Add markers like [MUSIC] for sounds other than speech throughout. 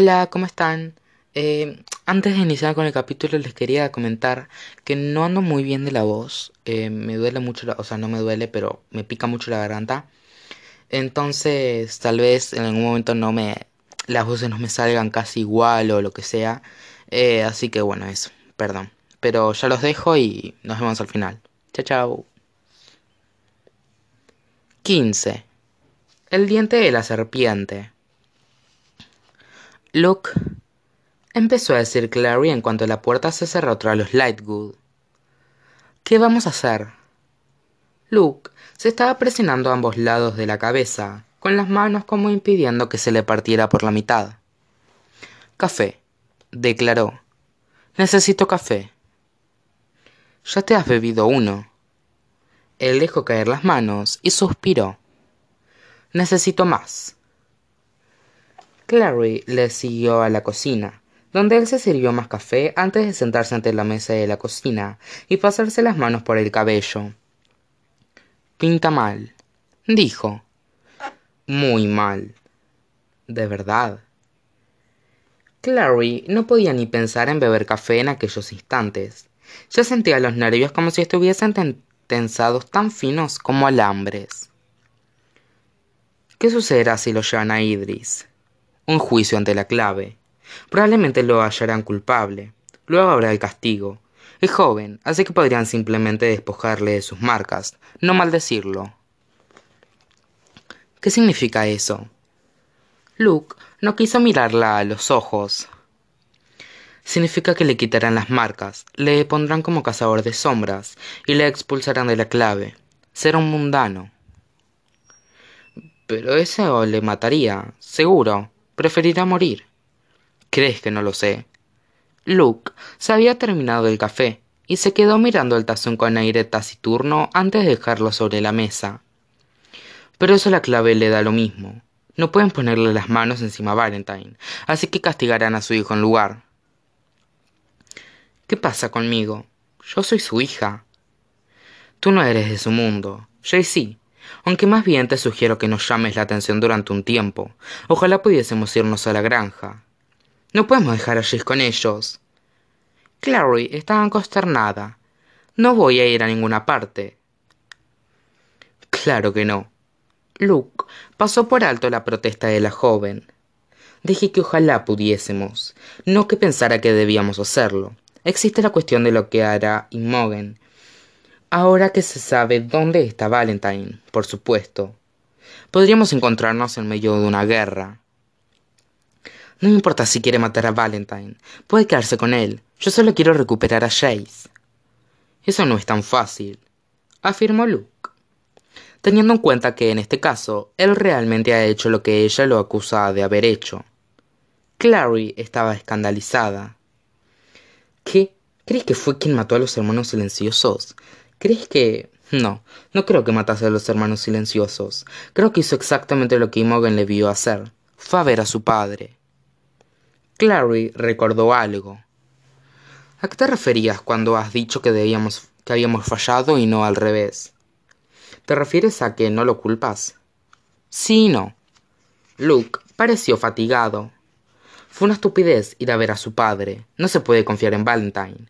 Hola, ¿cómo están? Eh, antes de iniciar con el capítulo les quería comentar que no ando muy bien de la voz. Eh, me duele mucho, la, o sea, no me duele, pero me pica mucho la garganta. Entonces, tal vez en algún momento no me, las voces no me salgan casi igual o lo que sea. Eh, así que bueno, eso, perdón. Pero ya los dejo y nos vemos al final. Chao, chao. 15. El diente de la serpiente. Luke empezó a decir Clary en cuanto la puerta se cerró tras los Lightwood. ¿Qué vamos a hacer? Luke se estaba presionando a ambos lados de la cabeza, con las manos como impidiendo que se le partiera por la mitad. Café, declaró. Necesito café. Ya te has bebido uno. Él dejó caer las manos y suspiró. Necesito más. Clary le siguió a la cocina, donde él se sirvió más café antes de sentarse ante la mesa de la cocina y pasarse las manos por el cabello. Pinta mal, dijo. Muy mal. De verdad. Clary no podía ni pensar en beber café en aquellos instantes. Ya sentía los nervios como si estuviesen tensados tan finos como alambres. ¿Qué sucederá si lo llevan a Idris? Un juicio ante la clave. Probablemente lo hallarán culpable. Luego habrá el castigo. Es joven, así que podrían simplemente despojarle de sus marcas, no maldecirlo. ¿Qué significa eso? Luke no quiso mirarla a los ojos. Significa que le quitarán las marcas, le pondrán como cazador de sombras y le expulsarán de la clave. Será un mundano. Pero eso le mataría, seguro. Preferirá morir. ¿Crees que no lo sé? Luke se había terminado el café y se quedó mirando el tazón con aire taciturno antes de dejarlo sobre la mesa. Pero eso la clave le da lo mismo. No pueden ponerle las manos encima a Valentine, así que castigarán a su hijo en lugar. ¿Qué pasa conmigo? Yo soy su hija. Tú no eres de su mundo. Jay sí, aunque más bien te sugiero que nos llames la atención durante un tiempo. Ojalá pudiésemos irnos a la granja. No podemos dejar a con ellos. Clary estaba consternada. No voy a ir a ninguna parte. Claro que no. Luke pasó por alto la protesta de la joven. Dije que ojalá pudiésemos, no que pensara que debíamos hacerlo. Existe la cuestión de lo que hará Imogen, Ahora que se sabe dónde está Valentine, por supuesto, podríamos encontrarnos en medio de una guerra. No me importa si quiere matar a Valentine, puede quedarse con él. Yo solo quiero recuperar a Jace. Eso no es tan fácil, afirmó Luke, teniendo en cuenta que en este caso él realmente ha hecho lo que ella lo acusa de haber hecho. Clary estaba escandalizada. ¿Qué? ¿Crees que fue quien mató a los hermanos silenciosos? ¿Crees que.? No, no creo que matase a los hermanos silenciosos. Creo que hizo exactamente lo que Imogen le vio hacer. Fue a ver a su padre. Clary recordó algo. ¿A qué te referías cuando has dicho que debíamos que habíamos fallado y no al revés? ¿Te refieres a que no lo culpas? Sí y no. Luke pareció fatigado. Fue una estupidez ir a ver a su padre. No se puede confiar en Valentine.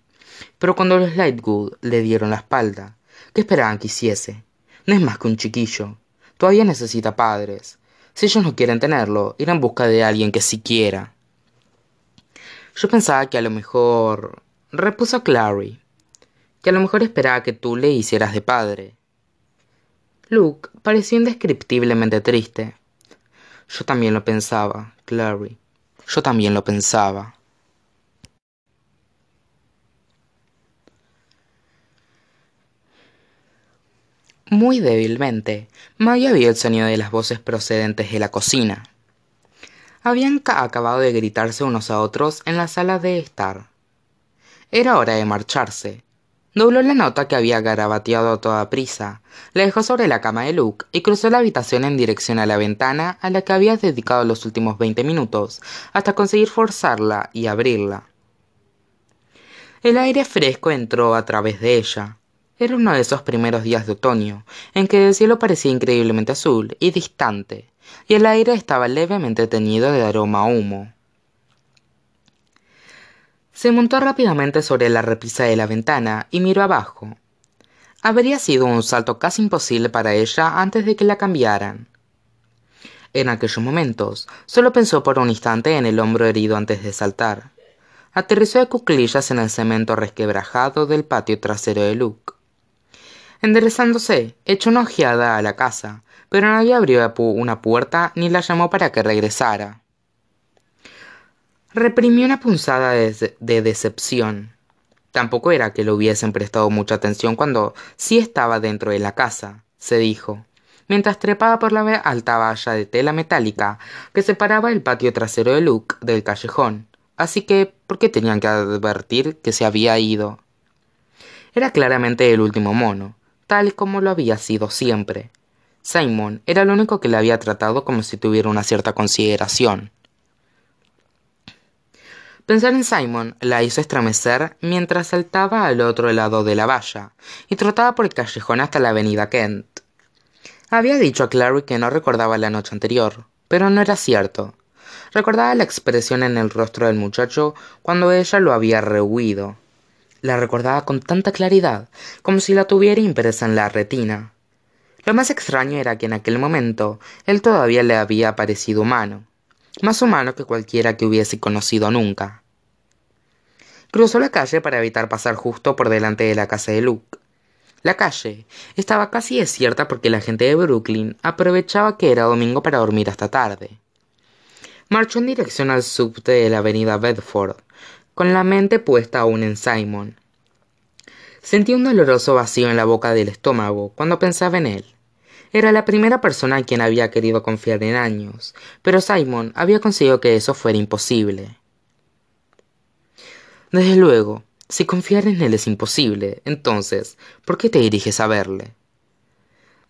Pero cuando los Lightwood le dieron la espalda, ¿qué esperaban que hiciese? No es más que un chiquillo. Todavía necesita padres. Si ellos no quieren tenerlo, irán en busca de alguien que sí quiera. Yo pensaba que a lo mejor... repuso Clary. Que a lo mejor esperaba que tú le hicieras de padre. Luke pareció indescriptiblemente triste. Yo también lo pensaba, Clary. Yo también lo pensaba. Muy débilmente, Maya vio el sonido de las voces procedentes de la cocina. Habían acabado de gritarse unos a otros en la sala de estar. Era hora de marcharse. Dobló la nota que había garabateado a toda prisa, la dejó sobre la cama de Luke y cruzó la habitación en dirección a la ventana a la que había dedicado los últimos veinte minutos, hasta conseguir forzarla y abrirla. El aire fresco entró a través de ella, era uno de esos primeros días de otoño, en que el cielo parecía increíblemente azul y distante, y el aire estaba levemente teñido de aroma a humo. Se montó rápidamente sobre la repisa de la ventana y miró abajo. Habría sido un salto casi imposible para ella antes de que la cambiaran. En aquellos momentos, solo pensó por un instante en el hombro herido antes de saltar. Aterrizó de cuclillas en el cemento resquebrajado del patio trasero de Luke. Enderezándose, echó una ojeada a la casa, pero nadie abrió una puerta ni la llamó para que regresara. Reprimió una punzada de, de decepción. Tampoco era que le hubiesen prestado mucha atención cuando sí estaba dentro de la casa, se dijo mientras trepaba por la alta valla de tela metálica que separaba el patio trasero de Luke del callejón. Así que, ¿por qué tenían que advertir que se había ido? Era claramente el último mono, tal como lo había sido siempre. Simon era el único que le había tratado como si tuviera una cierta consideración. Pensar en Simon la hizo estremecer mientras saltaba al otro lado de la valla y trotaba por el callejón hasta la avenida Kent. Había dicho a Clary que no recordaba la noche anterior, pero no era cierto. Recordaba la expresión en el rostro del muchacho cuando ella lo había rehuido. La recordaba con tanta claridad, como si la tuviera impresa en la retina. Lo más extraño era que en aquel momento él todavía le había parecido humano, más humano que cualquiera que hubiese conocido nunca. Cruzó la calle para evitar pasar justo por delante de la casa de Luke. La calle estaba casi desierta porque la gente de Brooklyn aprovechaba que era domingo para dormir hasta tarde. Marchó en dirección al subte de la avenida Bedford, con la mente puesta aún en Simon. Sentía un doloroso vacío en la boca del estómago cuando pensaba en él. Era la primera persona a quien había querido confiar en años, pero Simon había conseguido que eso fuera imposible. Desde luego, si confiar en él es imposible, entonces, ¿por qué te diriges a verle?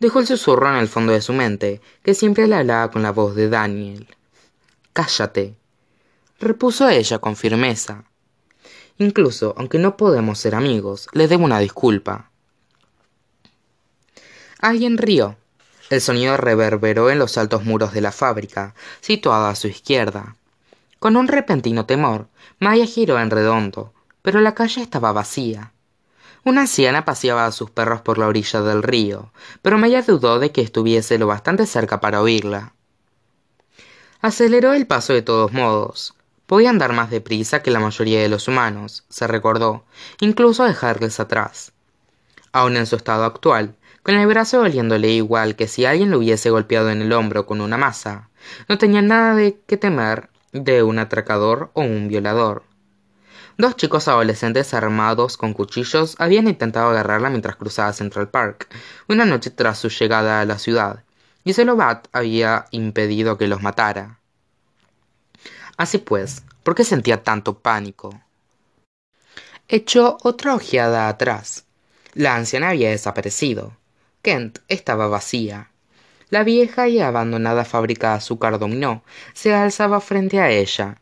Dejó el susurro en el fondo de su mente, que siempre le hablaba con la voz de Daniel. Cállate, repuso ella con firmeza. Incluso, aunque no podemos ser amigos, le debo una disculpa. Alguien rió. El sonido reverberó en los altos muros de la fábrica, situada a su izquierda. Con un repentino temor, Maya giró en redondo, pero la calle estaba vacía. Una anciana paseaba a sus perros por la orilla del río, pero Maya dudó de que estuviese lo bastante cerca para oírla. Aceleró el paso de todos modos. Podía andar más deprisa que la mayoría de los humanos, se recordó, incluso dejarles atrás. Aun en su estado actual, con el brazo doliéndole igual que si alguien lo hubiese golpeado en el hombro con una masa, no tenía nada de que temer de un atracador o un violador. Dos chicos adolescentes armados con cuchillos habían intentado agarrarla mientras cruzaba Central Park, una noche tras su llegada a la ciudad, y solo Bat había impedido que los matara. Así pues, ¿por qué sentía tanto pánico? Echó otra ojeada atrás. La anciana había desaparecido. Kent estaba vacía. La vieja y abandonada fábrica de azúcar dominó se alzaba frente a ella,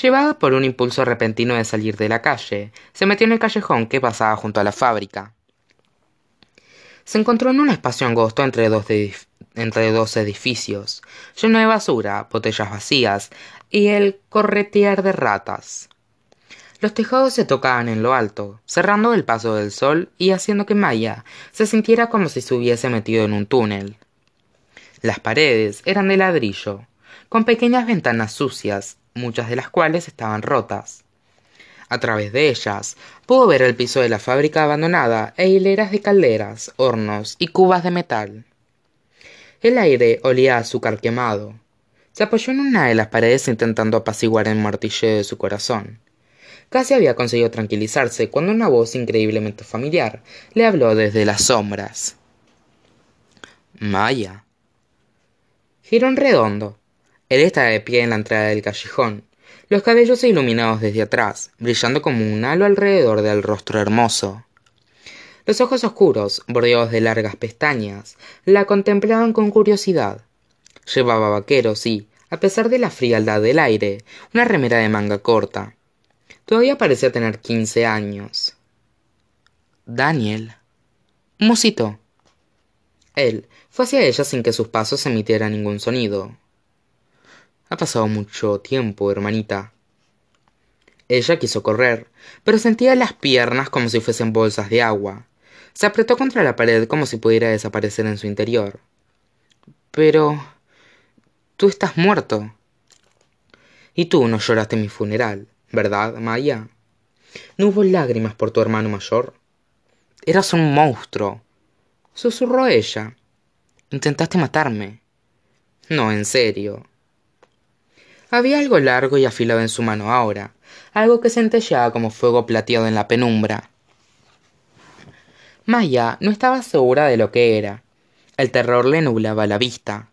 Llevada por un impulso repentino de salir de la calle, se metió en el callejón que pasaba junto a la fábrica. Se encontró en un espacio angosto entre dos, entre dos edificios, lleno de basura, botellas vacías y el corretear de ratas. Los tejados se tocaban en lo alto, cerrando el paso del sol y haciendo que Maya se sintiera como si se hubiese metido en un túnel. Las paredes eran de ladrillo, con pequeñas ventanas sucias muchas de las cuales estaban rotas. A través de ellas pudo ver el piso de la fábrica abandonada e hileras de calderas, hornos y cubas de metal. El aire olía a azúcar quemado. Se apoyó en una de las paredes intentando apaciguar el martilleo de su corazón. Casi había conseguido tranquilizarse cuando una voz increíblemente familiar le habló desde las sombras. Maya. Giró en redondo él estaba de pie en la entrada del callejón, los cabellos iluminados desde atrás, brillando como un halo alrededor del rostro hermoso. Los ojos oscuros, bordeados de largas pestañas, la contemplaban con curiosidad. Llevaba vaqueros y, a pesar de la frialdad del aire, una remera de manga corta. Todavía parecía tener quince años. Daniel. Musito. Él fue hacia ella sin que sus pasos emitieran ningún sonido. Ha pasado mucho tiempo, hermanita. Ella quiso correr, pero sentía las piernas como si fuesen bolsas de agua. Se apretó contra la pared como si pudiera desaparecer en su interior. Pero... Tú estás muerto. Y tú no lloraste mi funeral, ¿verdad, Maya? ¿No hubo lágrimas por tu hermano mayor? Eras un monstruo. Susurró ella. Intentaste matarme. No, en serio. Había algo largo y afilado en su mano ahora, algo que centelleaba como fuego plateado en la penumbra. Maya no estaba segura de lo que era. El terror le nublaba la vista.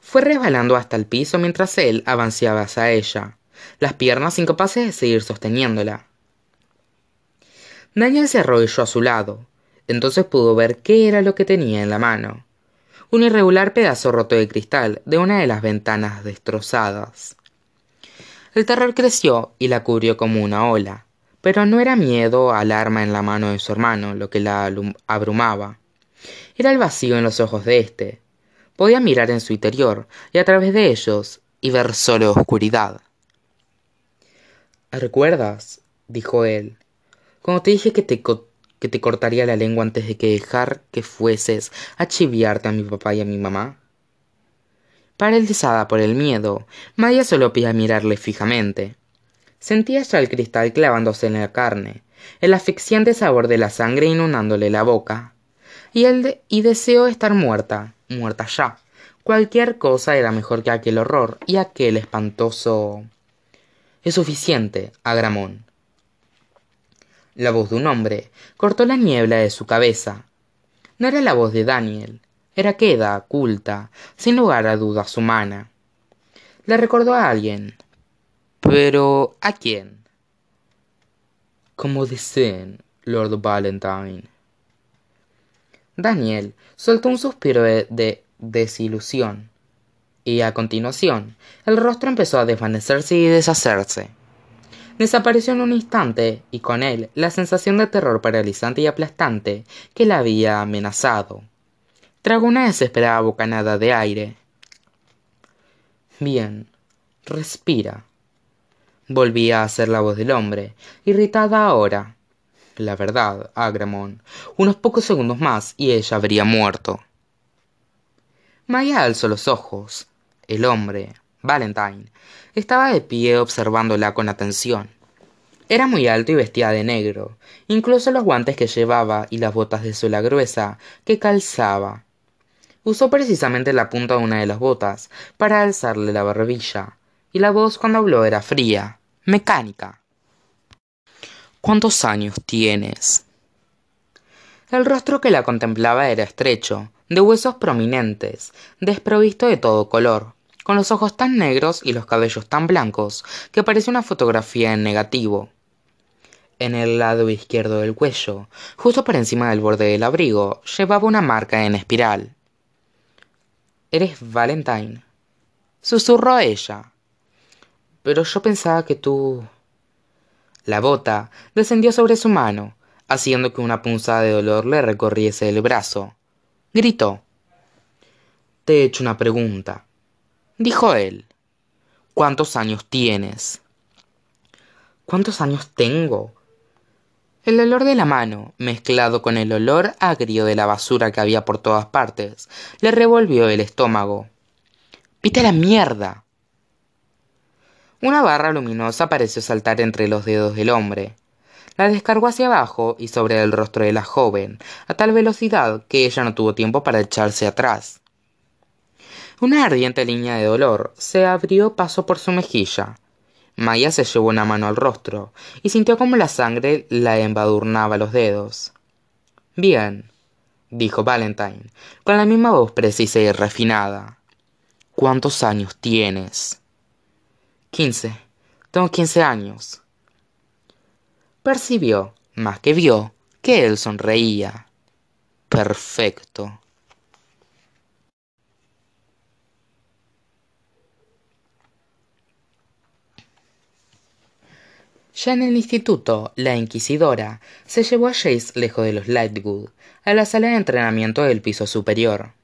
Fue resbalando hasta el piso mientras él avanzaba hacia ella, las piernas incapaces de seguir sosteniéndola. Daniel se arrodilló a su lado. Entonces pudo ver qué era lo que tenía en la mano. Un irregular pedazo roto de cristal de una de las ventanas destrozadas. El terror creció y la cubrió como una ola, pero no era miedo al arma en la mano de su hermano lo que la abrumaba. Era el vacío en los ojos de éste. Podía mirar en su interior y a través de ellos y ver solo oscuridad. ¿Recuerdas? dijo él. Cuando te dije que te, que te cortaría la lengua antes de que dejar que fueses a chiviarte a mi papá y a mi mamá. Paralizada por el miedo, Maya solo podía mirarle fijamente. Sentía ya el cristal clavándose en la carne, el asfixiante sabor de la sangre inundándole la boca. Y, él y deseó estar muerta, muerta ya. Cualquier cosa era mejor que aquel horror y aquel espantoso. Es suficiente, Agramón. La voz de un hombre cortó la niebla de su cabeza. No era la voz de Daniel, era queda, culta, sin lugar a dudas humana. Le recordó a alguien. Pero ¿a quién? Como deseen, Lord Valentine. Daniel soltó un suspiro de, desilusión, y a continuación el rostro empezó a desvanecerse y deshacerse. Desapareció en un instante, y con él la sensación de terror paralizante y aplastante que la había amenazado. Tragó una desesperada bocanada de aire. Bien, respira. Volvía a ser la voz del hombre, irritada ahora. La verdad, Agramon, unos pocos segundos más y ella habría muerto. Maya alzó los ojos. El hombre, Valentine, estaba de pie observándola con atención. Era muy alto y vestía de negro, incluso los guantes que llevaba y las botas de suela gruesa que calzaba usó precisamente la punta de una de las botas para alzarle la barbilla, y la voz cuando habló era fría, mecánica. ¿Cuántos años tienes? El rostro que la contemplaba era estrecho, de huesos prominentes, desprovisto de todo color, con los ojos tan negros y los cabellos tan blancos que parecía una fotografía en negativo. En el lado izquierdo del cuello, justo por encima del borde del abrigo, llevaba una marca en espiral. Eres Valentine. Susurró ella. Pero yo pensaba que tú... La bota descendió sobre su mano, haciendo que una punzada de dolor le recorriese el brazo. Gritó. Te he hecho una pregunta, dijo él. ¿Cuántos años tienes? ¿Cuántos años tengo? El olor de la mano, mezclado con el olor agrio de la basura que había por todas partes, le revolvió el estómago. ¡Pite la mierda! Una barra luminosa pareció saltar entre los dedos del hombre. La descargó hacia abajo y sobre el rostro de la joven, a tal velocidad que ella no tuvo tiempo para echarse atrás. Una ardiente línea de dolor se abrió paso por su mejilla, Maya se llevó una mano al rostro y sintió como la sangre la embadurnaba los dedos. Bien, dijo Valentine, con la misma voz precisa y refinada. ¿Cuántos años tienes? Quince. Tengo quince años. Percibió, más que vio, que él sonreía. Perfecto. Ya en el instituto, la inquisidora se llevó a Jace lejos de los Lightwood, a la sala de entrenamiento del piso superior.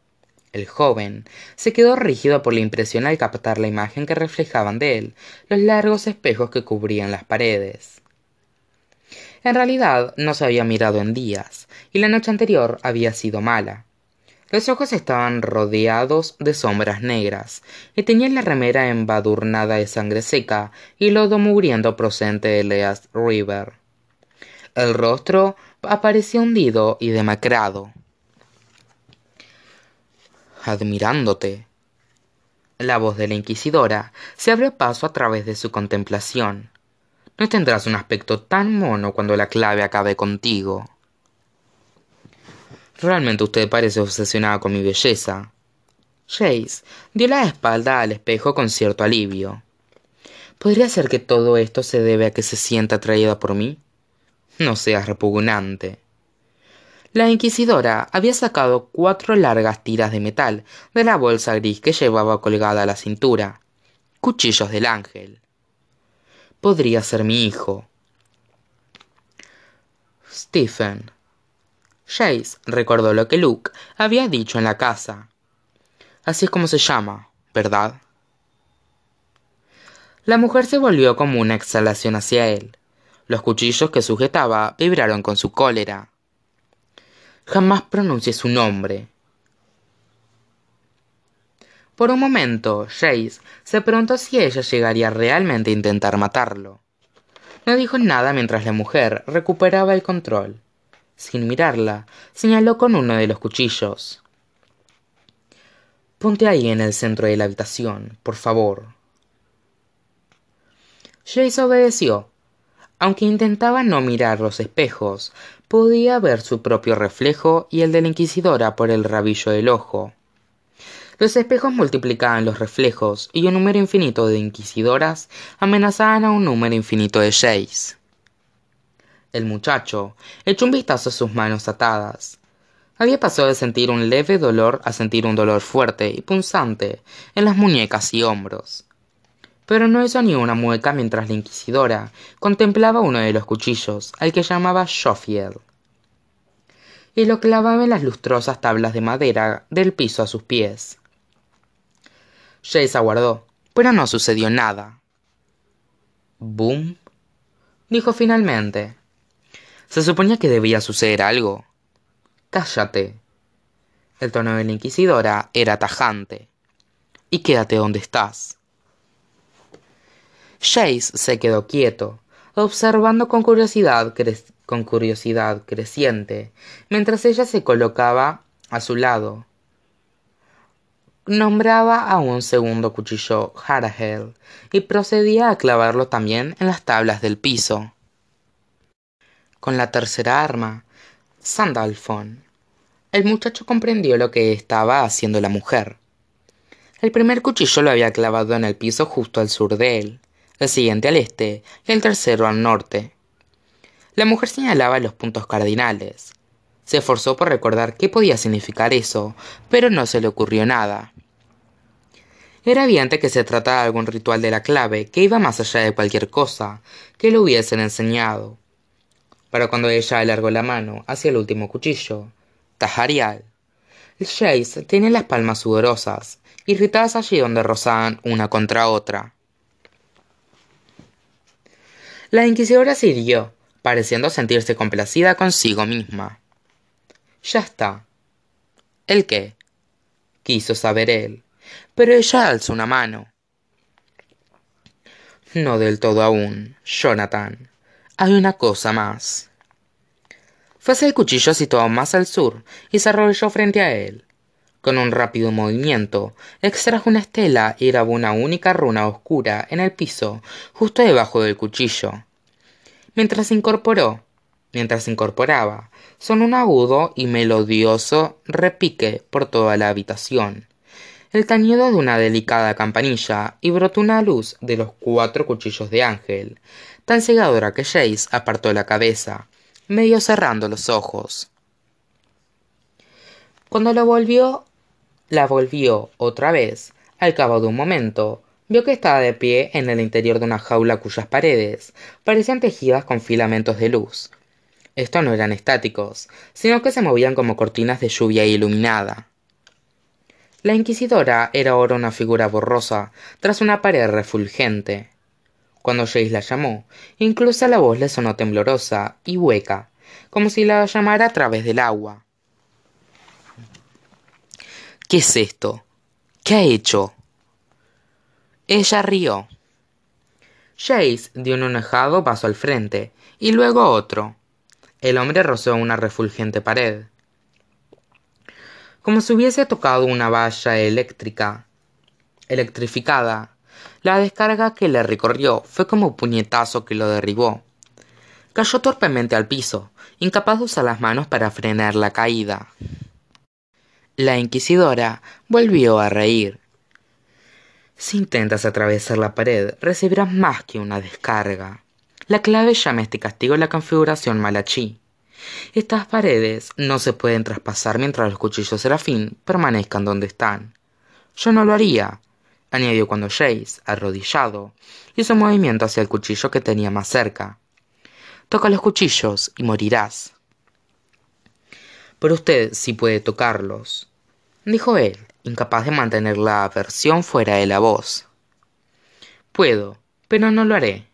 El joven se quedó rígido por la impresión al captar la imagen que reflejaban de él los largos espejos que cubrían las paredes. En realidad no se había mirado en días, y la noche anterior había sido mala. Los ojos estaban rodeados de sombras negras, y tenía la remera embadurnada de sangre seca y lodo mugriento procedente de Leas River. El rostro aparecía hundido y demacrado. Admirándote. La voz de la inquisidora se abrió paso a través de su contemplación. No tendrás un aspecto tan mono cuando la clave acabe contigo. Realmente usted parece obsesionada con mi belleza. Jace dio la espalda al espejo con cierto alivio. ¿Podría ser que todo esto se debe a que se sienta atraída por mí? No seas repugnante. La inquisidora había sacado cuatro largas tiras de metal de la bolsa gris que llevaba colgada a la cintura. Cuchillos del ángel. Podría ser mi hijo. Stephen, Jace recordó lo que Luke había dicho en la casa. Así es como se llama, ¿verdad? La mujer se volvió como una exhalación hacia él. Los cuchillos que sujetaba vibraron con su cólera. Jamás pronuncié su nombre. Por un momento, Jace se preguntó si ella llegaría realmente a intentar matarlo. No dijo nada mientras la mujer recuperaba el control sin mirarla, señaló con uno de los cuchillos. Ponte ahí en el centro de la habitación, por favor. Jace obedeció. Aunque intentaba no mirar los espejos, podía ver su propio reflejo y el de la inquisidora por el rabillo del ojo. Los espejos multiplicaban los reflejos y un número infinito de inquisidoras amenazaban a un número infinito de Jace. El muchacho echó un vistazo a sus manos atadas. Había pasado de sentir un leve dolor a sentir un dolor fuerte y punzante en las muñecas y hombros. Pero no hizo ni una mueca mientras la inquisidora contemplaba uno de los cuchillos, al que llamaba Schofield, y lo clavaba en las lustrosas tablas de madera del piso a sus pies. Jace aguardó, pero no sucedió nada. «Boom», dijo finalmente. Se suponía que debía suceder algo. Cállate. El tono de la inquisidora era tajante. Y quédate donde estás. Jace se quedó quieto, observando con curiosidad, con curiosidad creciente, mientras ella se colocaba a su lado. Nombraba a un segundo cuchillo Harahel y procedía a clavarlo también en las tablas del piso con la tercera arma, Sandalfon. El muchacho comprendió lo que estaba haciendo la mujer. El primer cuchillo lo había clavado en el piso justo al sur de él, el siguiente al este y el tercero al norte. La mujer señalaba los puntos cardinales. Se esforzó por recordar qué podía significar eso, pero no se le ocurrió nada. Era evidente que se trataba de algún ritual de la clave que iba más allá de cualquier cosa que le hubiesen enseñado para cuando ella alargó la mano hacia el último cuchillo. Tajarial. Jace tenía las palmas sudorosas, irritadas allí donde rozaban una contra otra. La inquisidora se pareciendo sentirse complacida consigo misma. Ya está. ¿El qué? quiso saber él, pero ella alzó una mano. No del todo aún, Jonathan hay una cosa más. Fue el cuchillo situado más al sur y se arrodilló frente a él. Con un rápido movimiento, extrajo una estela y grabó una única runa oscura en el piso, justo debajo del cuchillo. Mientras se incorporó, mientras se incorporaba, sonó un agudo y melodioso repique por toda la habitación. El tañido de una delicada campanilla y brotó una luz de los cuatro cuchillos de ángel, tan cegadora que Jace apartó la cabeza, medio cerrando los ojos. Cuando lo volvió, la volvió otra vez, al cabo de un momento, vio que estaba de pie en el interior de una jaula cuyas paredes parecían tejidas con filamentos de luz. Estos no eran estáticos, sino que se movían como cortinas de lluvia iluminada. La inquisidora era ahora una figura borrosa tras una pared refulgente. Cuando Jace la llamó, incluso la voz le sonó temblorosa y hueca, como si la llamara a través del agua. ¿Qué es esto? ¿Qué ha hecho? Ella rió. Jace dio un enojado paso al frente y luego otro. El hombre rozó una refulgente pared. Como si hubiese tocado una valla eléctrica, electrificada. La descarga que le recorrió fue como un puñetazo que lo derribó. Cayó torpemente al piso, incapaz de usar las manos para frenar la caída. La inquisidora volvió a reír. Si intentas atravesar la pared, recibirás más que una descarga. La clave llama este castigo la configuración Malachi. Estas paredes no se pueden traspasar mientras los cuchillos serafín permanezcan donde están. Yo no lo haría, añadió cuando Jace, arrodillado, hizo un movimiento hacia el cuchillo que tenía más cerca. Toca los cuchillos y morirás. Pero usted sí puede tocarlos dijo él, incapaz de mantener la aversión fuera de la voz. Puedo, pero no lo haré.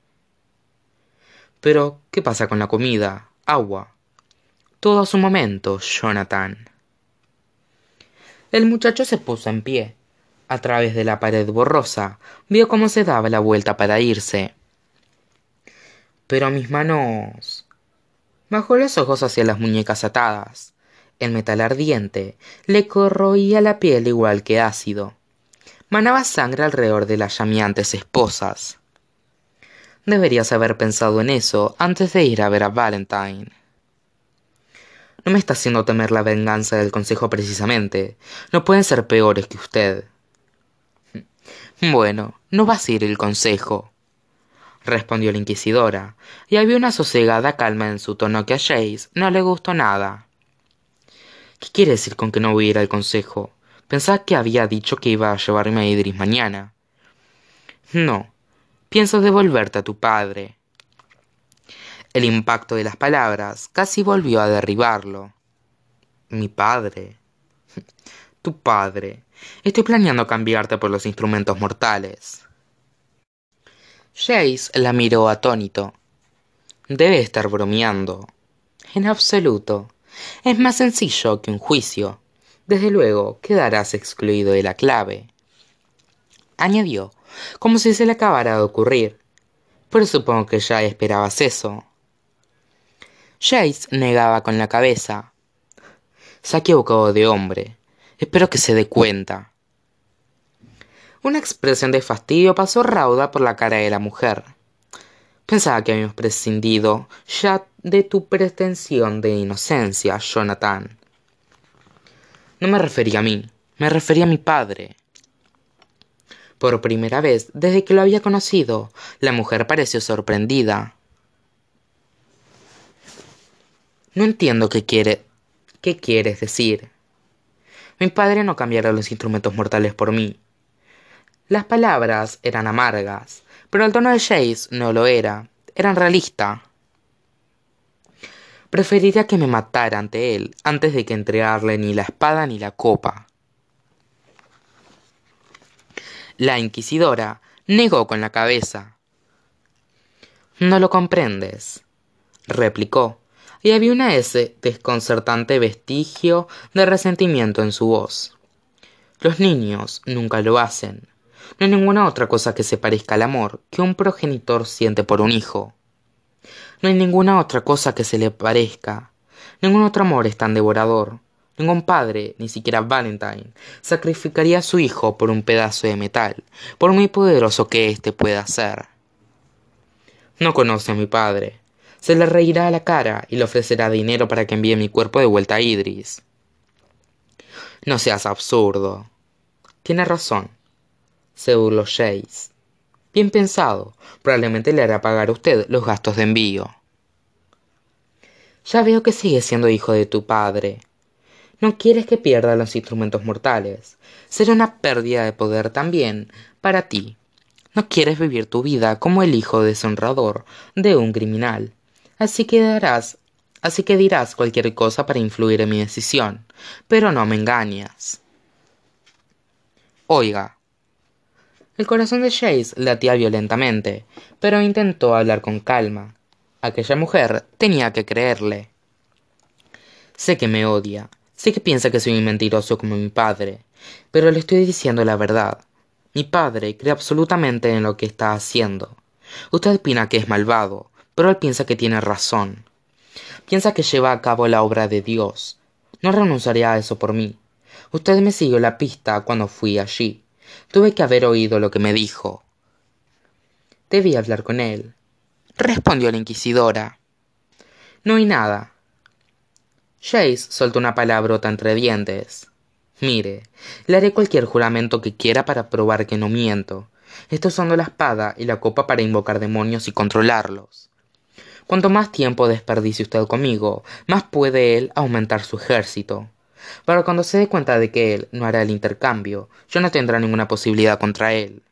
Pero, ¿qué pasa con la comida, agua? Todo a su momento, Jonathan. El muchacho se puso en pie. A través de la pared borrosa, vio cómo se daba la vuelta para irse. Pero mis manos. Bajó los ojos hacia las muñecas atadas. El metal ardiente le corroía la piel igual que ácido. Manaba sangre alrededor de las llameantes esposas. Deberías haber pensado en eso antes de ir a ver a Valentine. No me está haciendo temer la venganza del consejo precisamente. No pueden ser peores que usted. Bueno, no vas a ir el consejo, respondió la inquisidora, y había una sosegada calma en su tono que a Jace no le gustó nada. ¿Qué quiere decir con que no voy a ir al consejo? Pensaba que había dicho que iba a llevarme a Idris mañana. No, pienso devolverte a tu padre. El impacto de las palabras casi volvió a derribarlo. Mi padre. [LAUGHS] Tu padre. Estoy planeando cambiarte por los instrumentos mortales. Jace la miró atónito. Debe estar bromeando. En absoluto. Es más sencillo que un juicio. Desde luego, quedarás excluido de la clave. Añadió, como si se le acabara de ocurrir. Pero supongo que ya esperabas eso. Jace negaba con la cabeza. Se ha equivocado de hombre. Espero que se dé cuenta. Una expresión de fastidio pasó rauda por la cara de la mujer. Pensaba que habíamos prescindido ya de tu pretensión de inocencia, Jonathan. No me refería a mí, me refería a mi padre. Por primera vez desde que lo había conocido, la mujer pareció sorprendida. No entiendo qué quiere. ¿Qué quieres decir? Mi padre no cambiará los instrumentos mortales por mí. Las palabras eran amargas, pero el tono de Jace no lo era. Era realista. Preferiría que me matara ante él antes de que entregarle ni la espada ni la copa. La inquisidora negó con la cabeza. No lo comprendes, replicó, y había una ese desconcertante vestigio de resentimiento en su voz. Los niños nunca lo hacen. No hay ninguna otra cosa que se parezca al amor que un progenitor siente por un hijo. No hay ninguna otra cosa que se le parezca. Ningún otro amor es tan devorador. Ningún padre, ni siquiera Valentine, sacrificaría a su hijo por un pedazo de metal, por muy poderoso que éste pueda ser. No conoce a mi padre. Se le reirá a la cara y le ofrecerá dinero para que envíe mi cuerpo de vuelta a Idris. No seas absurdo. Tiene razón se burló Jace. Bien pensado. Probablemente le hará pagar a usted los gastos de envío. Ya veo que sigues siendo hijo de tu padre. No quieres que pierda los instrumentos mortales. Será una pérdida de poder también para ti. No quieres vivir tu vida como el hijo deshonrador de un criminal. Así que darás, así que dirás cualquier cosa para influir en mi decisión. Pero no me engañas. Oiga. El corazón de Chase latía violentamente, pero intentó hablar con calma. Aquella mujer tenía que creerle. Sé que me odia, sé que piensa que soy un mentiroso como mi padre, pero le estoy diciendo la verdad. Mi padre cree absolutamente en lo que está haciendo. Usted opina que es malvado, pero él piensa que tiene razón. Piensa que lleva a cabo la obra de Dios. No renunciaría a eso por mí. Usted me siguió la pista cuando fui allí. Tuve que haber oído lo que me dijo. Debí hablar con él, respondió la inquisidora. No hay nada. Chase soltó una palabrota entre dientes. Mire, le haré cualquier juramento que quiera para probar que no miento. Estoy usando la espada y la copa para invocar demonios y controlarlos. Cuanto más tiempo desperdicie usted conmigo, más puede él aumentar su ejército. Pero cuando se dé cuenta de que él no hará el intercambio, yo no tendré ninguna posibilidad contra él.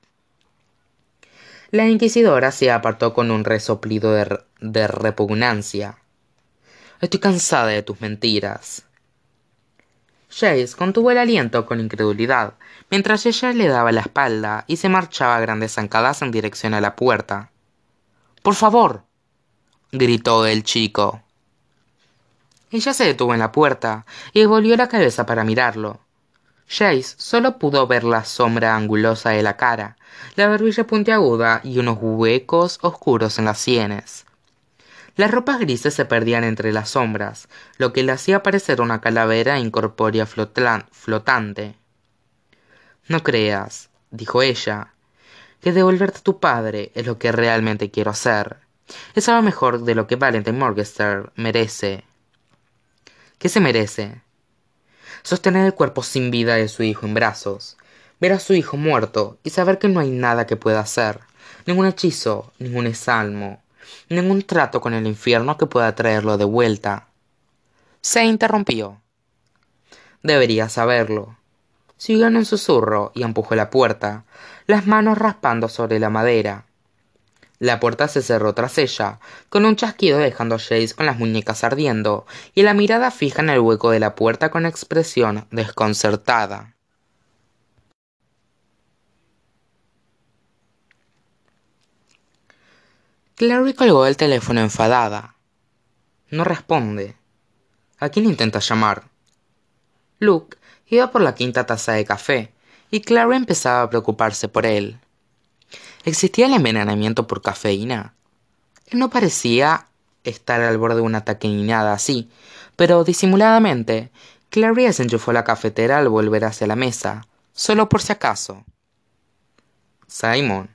La inquisidora se apartó con un resoplido de, repugnancia. Estoy cansada de tus mentiras. Chase contuvo el aliento con incredulidad, mientras ella le daba la espalda y se marchaba a grandes zancadas en dirección a la puerta. Por favor, gritó el chico. Ella se detuvo en la puerta y volvió la cabeza para mirarlo. Chase solo pudo ver la sombra angulosa de la cara, la barbilla puntiaguda y unos huecos oscuros en las sienes. Las ropas grises se perdían entre las sombras, lo que le hacía parecer una calavera incorpórea flotante. No creas, dijo ella, que devolverte a tu padre es lo que realmente quiero hacer. Es algo mejor de lo que Valentine Morgester merece. ¿Qué se merece? Sostener el cuerpo sin vida de su hijo en brazos, ver a su hijo muerto y saber que no hay nada que pueda hacer, ningún hechizo, ningún salmo, ningún trato con el infierno que pueda traerlo de vuelta. Se interrumpió. Debería saberlo. Siguió en un susurro y empujó la puerta, las manos raspando sobre la madera. La puerta se cerró tras ella, con un chasquido dejando a Jace con las muñecas ardiendo y la mirada fija en el hueco de la puerta con expresión desconcertada. Clary colgó el teléfono enfadada. No responde. ¿A quién intenta llamar? Luke iba por la quinta taza de café y Clary empezaba a preocuparse por él. ¿Existía el envenenamiento por cafeína? Él no parecía estar al borde de un ataque ni nada así, pero disimuladamente, Clary se enchufó la cafetera al volver hacia la mesa, solo por si acaso. Simon.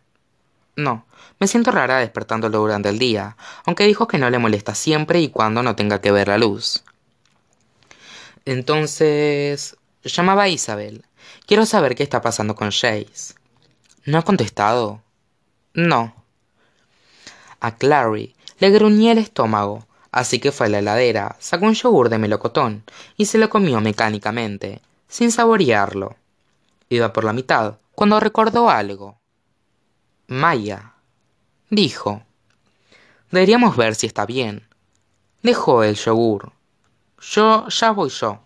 No, me siento rara despertándolo durante el día, aunque dijo que no le molesta siempre y cuando no tenga que ver la luz. Entonces... llamaba a Isabel. Quiero saber qué está pasando con Chase. ¿No ha contestado? No. A Clary le gruñía el estómago, así que fue a la heladera, sacó un yogur de melocotón y se lo comió mecánicamente, sin saborearlo. Iba por la mitad, cuando recordó algo. Maya, dijo. Deberíamos ver si está bien. Dejó el yogur. Yo ya voy yo.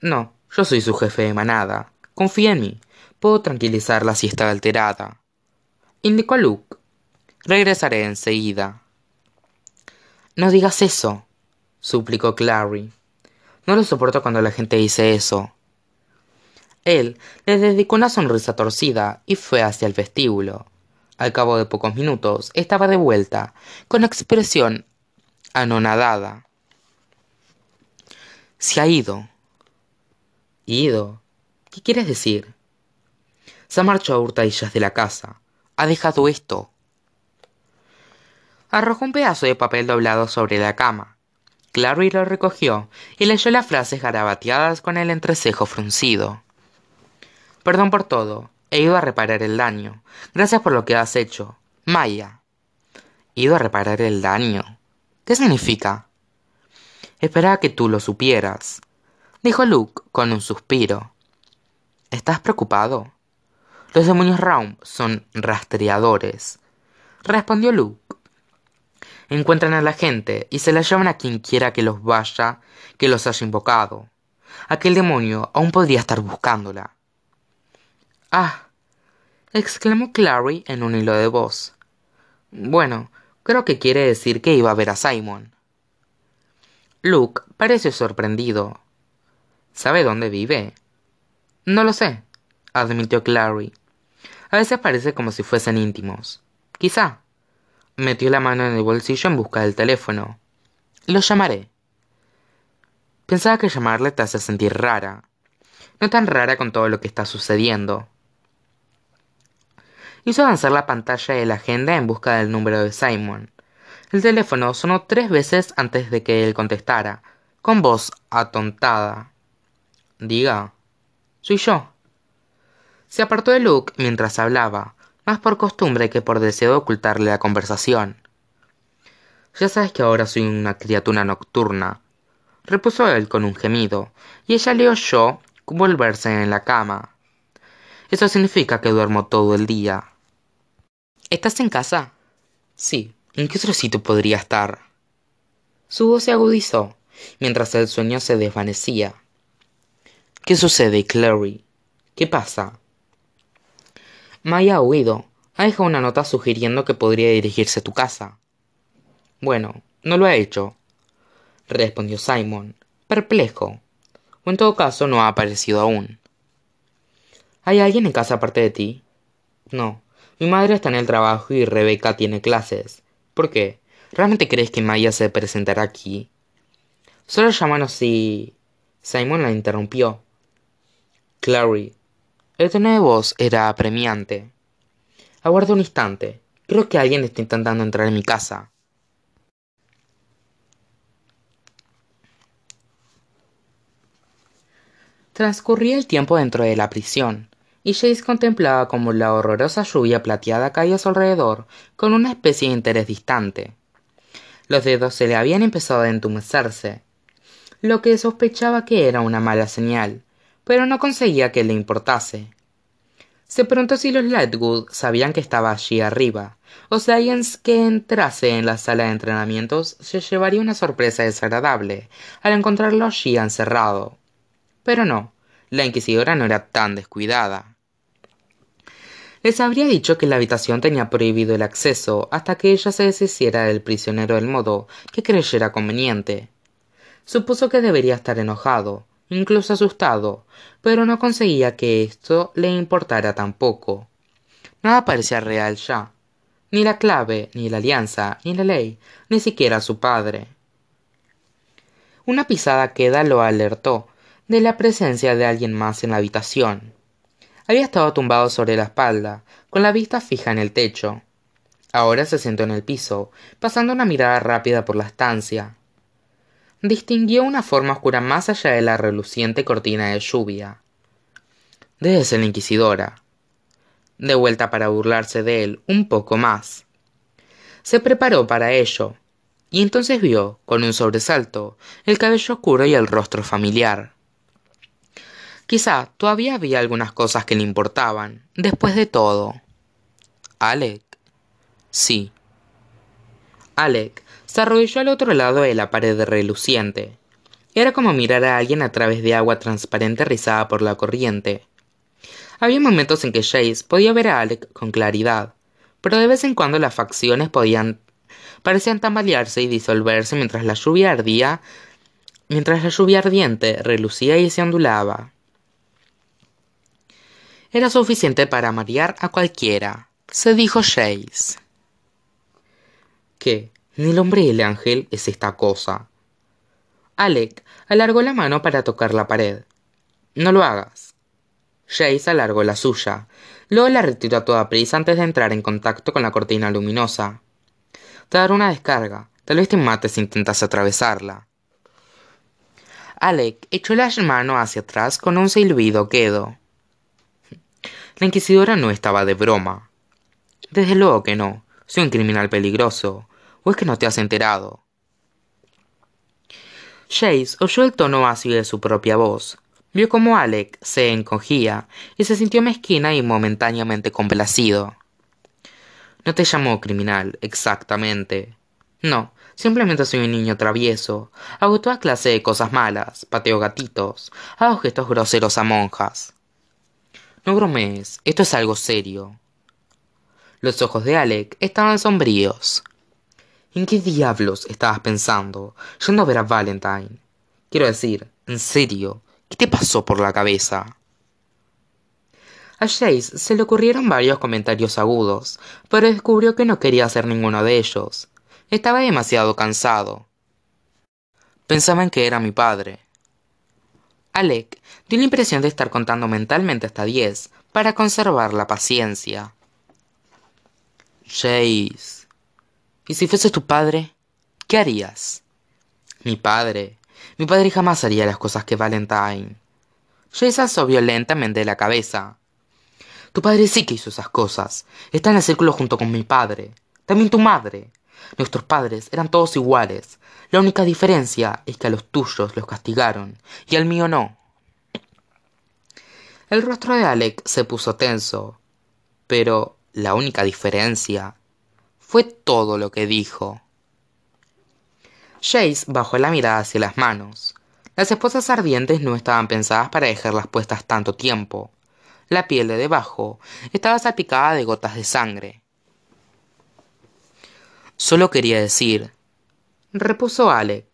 No, yo soy su jefe de manada. Confía en mí. Puedo tranquilizarla si está alterada indicó Luke. Regresaré enseguida. No digas eso, suplicó Clary. No lo soporto cuando la gente dice eso. Él le dedicó una sonrisa torcida y fue hacia el vestíbulo. Al cabo de pocos minutos estaba de vuelta, con expresión anonadada. Se ha ido. ¿Ido? ¿Qué quieres decir? Se marchó a hurtadillas de la casa ha dejado esto. Arrojó un pedazo de papel doblado sobre la cama. Clary lo recogió y leyó las frases garabateadas con el entrecejo fruncido. Perdón por todo. He ido a reparar el daño. Gracias por lo que has hecho. Maya. Ido a reparar el daño. ¿Qué significa? Esperaba que tú lo supieras, dijo Luke con un suspiro. ¿Estás preocupado? Los demonios Raum son rastreadores, respondió Luke. Encuentran a la gente y se la llevan a quien quiera que los vaya, que los haya invocado. Aquel demonio aún podría estar buscándola. Ah, exclamó Clary en un hilo de voz. Bueno, creo que quiere decir que iba a ver a Simon. Luke pareció sorprendido. ¿Sabe dónde vive? No lo sé, admitió Clary. A veces parece como si fuesen íntimos. Quizá. Metió la mano en el bolsillo en busca del teléfono. Lo llamaré. Pensaba que llamarle te hace sentir rara. No tan rara con todo lo que está sucediendo. Hizo avanzar la pantalla de la agenda en busca del número de Simon. El teléfono sonó tres veces antes de que él contestara, con voz atontada. Diga. Soy yo. Se apartó de Luke mientras hablaba, más por costumbre que por deseo de ocultarle la conversación. Ya sabes que ahora soy una criatura nocturna, repuso él con un gemido, y ella le oyó volverse en la cama. Eso significa que duermo todo el día. ¿Estás en casa? Sí. ¿En qué otro sitio podría estar? Su voz se agudizó, mientras el sueño se desvanecía. ¿Qué sucede, Clary? ¿Qué pasa? Maya ha huido. Ha dejado una nota sugiriendo que podría dirigirse a tu casa. Bueno, no lo ha hecho, respondió Simon, perplejo. O en todo caso no ha aparecido aún. ¿Hay alguien en casa aparte de ti? No. Mi madre está en el trabajo y Rebeca tiene clases. ¿Por qué? ¿Realmente crees que Maya se presentará aquí? Solo llámanos si... Simon la interrumpió. Clary. El tono de voz era apremiante. Aguarda un instante. Creo que alguien está intentando entrar en mi casa. Transcurría el tiempo dentro de la prisión y Jace contemplaba como la horrorosa lluvia plateada caía a su alrededor con una especie de interés distante. Los dedos se le habían empezado a entumecerse, lo que sospechaba que era una mala señal, pero no conseguía que le importase. Se preguntó si los Lightwood sabían que estaba allí arriba, o si alguien que entrase en la sala de entrenamientos se llevaría una sorpresa desagradable al encontrarlo allí encerrado. Pero no, la inquisidora no era tan descuidada. Les habría dicho que la habitación tenía prohibido el acceso hasta que ella se deshiciera del prisionero del modo que creyera conveniente. Supuso que debería estar enojado, incluso asustado, pero no conseguía que esto le importara tampoco. Nada parecía real ya. Ni la clave, ni la alianza, ni la ley, ni siquiera su padre. Una pisada queda lo alertó de la presencia de alguien más en la habitación. Había estado tumbado sobre la espalda, con la vista fija en el techo. Ahora se sentó en el piso, pasando una mirada rápida por la estancia. Distinguió una forma oscura más allá de la reluciente cortina de lluvia. Debe ser la inquisidora. De vuelta para burlarse de él un poco más. Se preparó para ello, y entonces vio, con un sobresalto, el cabello oscuro y el rostro familiar. Quizá todavía había algunas cosas que le importaban. Después de todo. Alec. Sí. Alec se arrodilló al otro lado de la pared reluciente. Era como mirar a alguien a través de agua transparente rizada por la corriente. Había momentos en que Jace podía ver a Alec con claridad, pero de vez en cuando las facciones podían parecían tambalearse y disolverse mientras la lluvia ardía, mientras la lluvia ardiente relucía y se ondulaba era suficiente para marear a cualquiera, se dijo Jace. ¿Qué? Ni el hombre y el ángel es esta cosa. Alec alargó la mano para tocar la pared. No lo hagas. Jace alargó la suya. Luego la retiró a toda prisa antes de entrar en contacto con la cortina luminosa. Te daré una descarga. Tal vez te mates si intentas atravesarla. Alec echó la mano hacia atrás con un silbido quedo. La inquisidora no estaba de broma. Desde luego que no. Soy un criminal peligroso. ¿O es que no te has enterado? Jace oyó el tono ácido de su propia voz. Vio cómo Alec se encogía y se sintió mezquina y momentáneamente complacido. No te llamó criminal, exactamente. No, simplemente soy un niño travieso. Hago toda clase de cosas malas, pateo gatitos, hago gestos groseros a monjas. No bromees, esto es algo serio. Los ojos de Alec estaban sombríos. ¿En qué diablos estabas pensando yendo a ver a Valentine? Quiero decir, en serio, ¿qué te pasó por la cabeza? A Chase se le ocurrieron varios comentarios agudos, pero descubrió que no quería hacer ninguno de ellos. Estaba demasiado cansado. Pensaba en que era mi padre. Alec dio la impresión de estar contando mentalmente hasta diez para conservar la paciencia. Chase. ¿Y si fuese tu padre? ¿Qué harías? Mi padre. Mi padre jamás haría las cosas que Valentine. Chase alzó violentamente la cabeza. Tu padre sí que hizo esas cosas. Está en el círculo junto con mi padre. También tu madre. Nuestros padres eran todos iguales. La única diferencia es que a los tuyos los castigaron y al mío no. El rostro de Alec se puso tenso, pero la única diferencia fue todo lo que dijo. Chase bajó la mirada hacia las manos. Las esposas ardientes no estaban pensadas para dejarlas puestas tanto tiempo. La piel de debajo estaba salpicada de gotas de sangre. Solo quería decir, repuso Alec,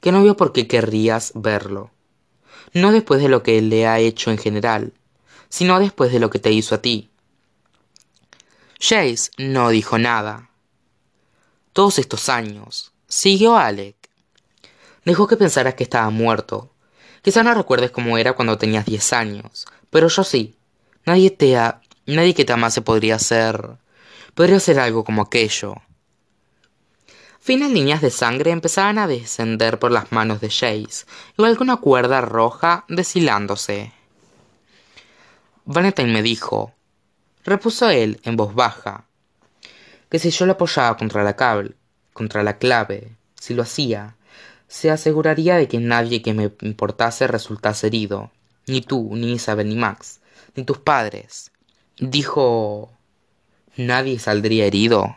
que no vio por qué querrías verlo. No después de lo que le ha hecho en general, sino después de lo que te hizo a ti. Chase no dijo nada. Todos estos años, siguió Alec. Dejó que pensaras que estaba muerto. Quizá no recuerdes cómo era cuando tenías diez años, pero yo sí. Nadie te ha... Nadie que te amase podría ser... Podría ser algo como aquello. Finas líneas de sangre empezaban a descender por las manos de Chase, igual que una cuerda roja deshilándose. Valentine me dijo, repuso él en voz baja, que si yo lo apoyaba contra la cable, contra la clave, si lo hacía, se aseguraría de que nadie que me importase resultase herido, ni tú, ni Isabel, ni Max, ni tus padres. Dijo... ¿Nadie saldría herido?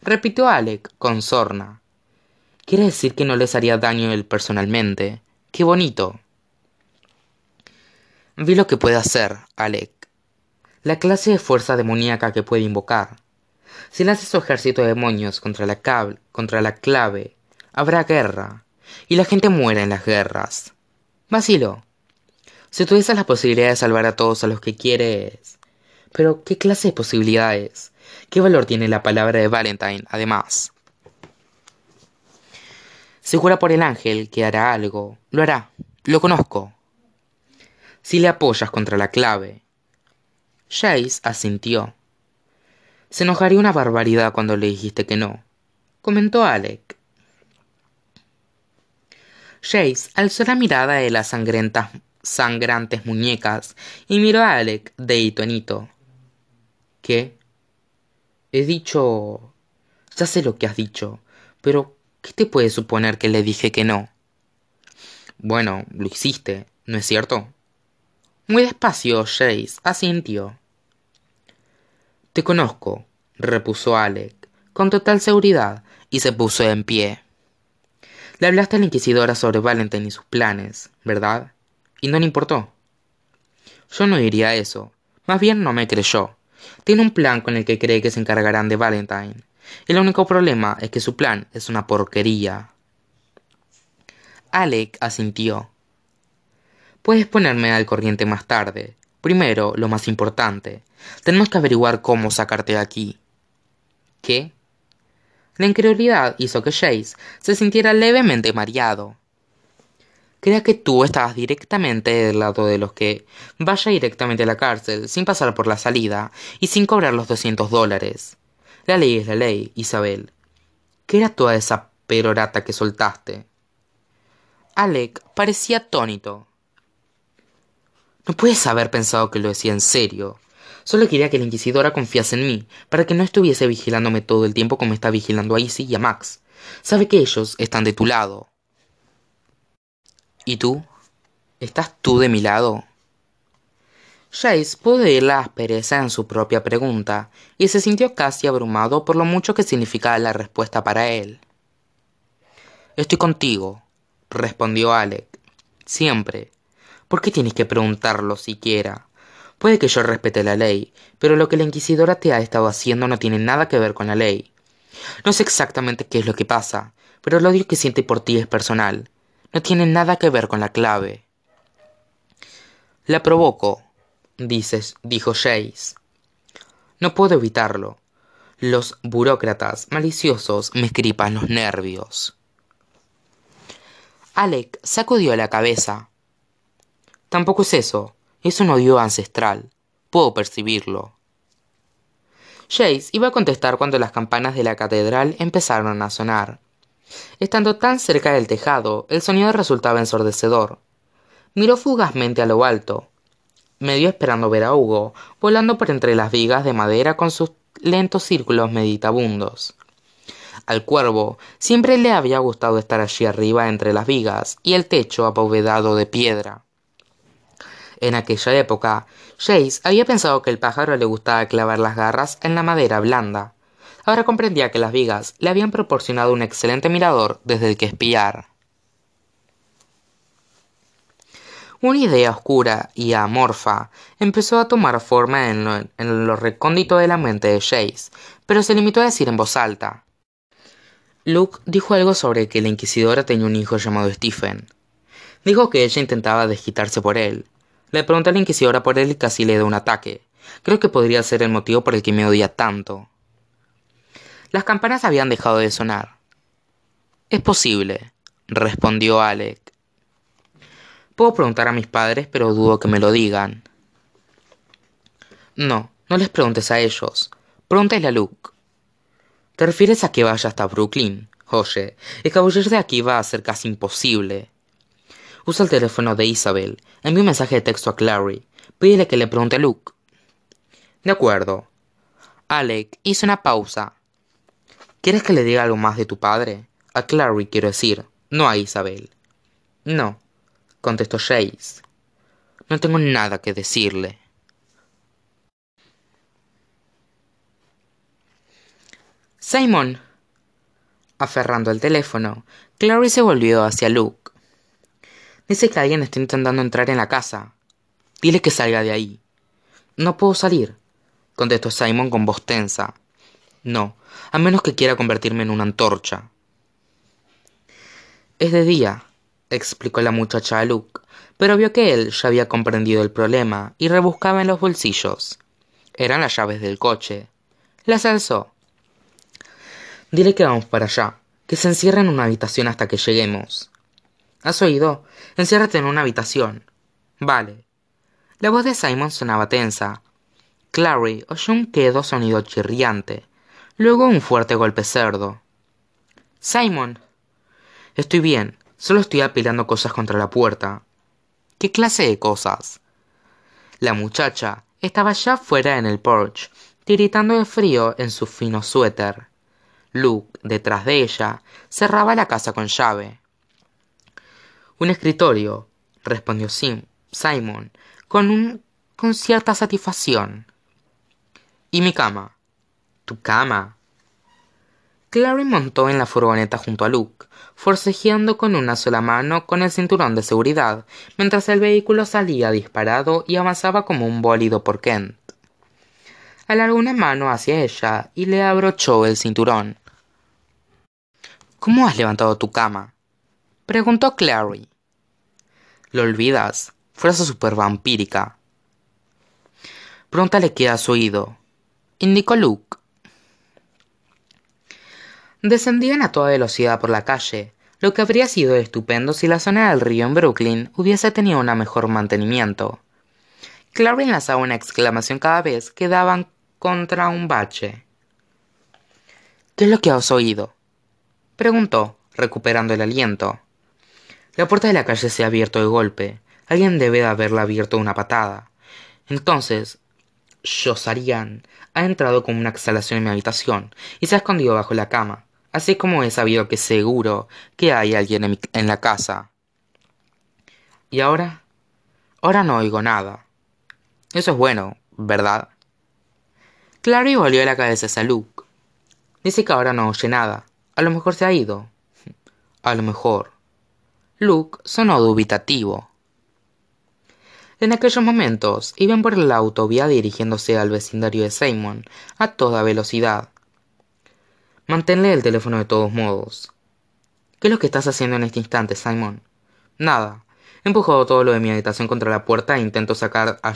repitió Alec con sorna. Quiere decir que no les haría daño él personalmente. Qué bonito. Vi lo que puede hacer, Alec. La clase de fuerza demoníaca que puede invocar. Si lanza su ejército de demonios contra la, contra la clave, habrá guerra. Y la gente muere en las guerras. Vacilo. Si tuvieses la posibilidad de salvar a todos a los que quieres. Pero, ¿qué clase de posibilidades? ¿Qué valor tiene la palabra de Valentine, además? Segura por el ángel que hará algo. Lo hará. Lo conozco. Si le apoyas contra la clave. Chase asintió. Se enojaría una barbaridad cuando le dijiste que no, comentó Alec. Chase alzó la mirada de las sangrentas, sangrantes muñecas y miró a Alec de hito en hito. ¿Qué? He dicho... Ya sé lo que has dicho, pero ¿qué te puede suponer que le dije que no? Bueno, lo hiciste, ¿no es cierto? Muy despacio, Chase asintió. Te conozco, repuso Alec, con total seguridad, y se puso en pie. Le hablaste a la inquisidora sobre Valentine y sus planes, ¿verdad? Y no le importó. Yo no diría eso. Más bien no me creyó. Tiene un plan con el que cree que se encargarán de Valentine. El único problema es que su plan es una porquería. Alec asintió. Puedes ponerme al corriente más tarde. Primero, lo más importante. Tenemos que averiguar cómo sacarte de aquí. ¿Qué? La incredulidad hizo que Chase se sintiera levemente mareado. Crea que tú estabas directamente del lado de los que vaya directamente a la cárcel sin pasar por la salida y sin cobrar los 200 dólares. La ley es la ley, Isabel. ¿Qué era toda esa perorata que soltaste? Alec parecía atónito. No puedes haber pensado que lo decía en serio. Solo quería que la inquisidora confiase en mí, para que no estuviese vigilándome todo el tiempo como está vigilando a Izzy y a Max. Sabe que ellos están de tu lado. ¿Y tú? ¿Estás tú de mi lado? Chase pudo oír la aspereza en su propia pregunta y se sintió casi abrumado por lo mucho que significaba la respuesta para él. Estoy contigo, respondió Alec. Siempre. ¿Por qué tienes que preguntarlo siquiera? Puede que yo respete la ley, pero lo que la inquisidora te ha estado haciendo no tiene nada que ver con la ley. No sé exactamente qué es lo que pasa, pero el odio que siente por ti es personal. No tiene nada que ver con la clave. La provoco, dices, dijo Jace. No puedo evitarlo. Los burócratas maliciosos me escripan los nervios. Alec sacudió la cabeza. Tampoco es eso. Es un odio ancestral. Puedo percibirlo. Jace iba a contestar cuando las campanas de la catedral empezaron a sonar. Estando tan cerca del tejado, el sonido resultaba ensordecedor. Miró fugazmente a lo alto, medio esperando ver a Hugo, volando por entre las vigas de madera con sus lentos círculos meditabundos. Al cuervo siempre le había gustado estar allí arriba entre las vigas y el techo abovedado de piedra. En aquella época, Jace había pensado que el pájaro le gustaba clavar las garras en la madera blanda. Ahora comprendía que las vigas le habían proporcionado un excelente mirador desde el que espiar. Una idea oscura y amorfa empezó a tomar forma en lo, en lo, recóndito de la mente de Jace, pero se limitó a decir en voz alta. Luke dijo algo sobre que la inquisidora tenía un hijo llamado Stephen. Dijo que ella intentaba desquitarse por él, le pregunté a la inquisidora por él y casi le dio un ataque. Creo que podría ser el motivo por el que me odia tanto. Las campanas habían dejado de sonar. Es posible, respondió Alec. Puedo preguntar a mis padres, pero dudo que me lo digan. No, no les preguntes a ellos. Pregúntale a Luke. ¿Te refieres a que vaya hasta Brooklyn? Oye, escabullirse de aquí va a ser casi imposible. Usa el teléfono de Isabel. Envía un mensaje de texto a Clary. Pídele que le pregunte a Luke. De acuerdo. Alec hizo una pausa. ¿Quieres que le diga algo más de tu padre? A Clary quiero decir, no a Isabel. No, contestó Jace. No tengo nada que decirle. Simon. Aferrando el teléfono, Clary se volvió hacia Luke. Dice que alguien está intentando entrar en la casa. Dile que salga de ahí. No puedo salir, contestó Simon con voz tensa. No, a menos que quiera convertirme en una antorcha. Es de día, explicó la muchacha a Luke, pero vio que él ya había comprendido el problema y rebuscaba en los bolsillos. Eran las llaves del coche. Las alzó. Dile que vamos para allá, que se encierre en una habitación hasta que lleguemos. ¿Has oído? Enciérrate en una habitación. Vale. La voz de Simon sonaba tensa. Clary oyó un quedo sonido chirriante, luego un fuerte golpe cerdo. Simon. Estoy bien, solo estoy apilando cosas contra la puerta. ¿Qué clase de cosas? La muchacha estaba ya fuera en el porch, tiritando de frío en su fino suéter. Luke, detrás de ella, cerraba la casa con llave. Un escritorio, respondió Sim, Simon, con, un, con cierta satisfacción. ¿Y mi cama? ¿Tu cama? Clary montó en la furgoneta junto a Luke, forcejeando con una sola mano con el cinturón de seguridad, mientras el vehículo salía disparado y avanzaba como un bólido por Kent. Alargó una mano hacia ella y le abrochó el cinturón. ¿Cómo has levantado tu cama? preguntó Clary. ¿Lo olvidas? Frase super vampírica. Pronta le queda su oído, indicó Luke. Descendían a toda velocidad por la calle, lo que habría sido estupendo si la zona del río en Brooklyn hubiese tenido un mejor mantenimiento. Clary lanzaba una exclamación cada vez que daban contra un bache. ¿Qué es lo que has oído? preguntó, recuperando el aliento. La puerta de la calle se ha abierto de golpe. Alguien debe de haberla abierto de una patada. Entonces, Josarian ha entrado con una exhalación en mi habitación y se ha escondido bajo la cama, así como he sabido que seguro que hay alguien en, la casa. ¿Y ahora? Ahora no oigo nada. Eso es bueno, ¿verdad? Clary volvió la cabeza hacia Luke. Dice que ahora no oye nada. A lo mejor se ha ido. A lo mejor. Luke sonó dubitativo. En aquellos momentos iban por la autovía dirigiéndose al vecindario de Simon a toda velocidad. Manténle el teléfono de todos modos. ¿Qué es lo que estás haciendo en este instante, Simon? Nada. He empujado todo lo de mi habitación contra la puerta e intento sacar a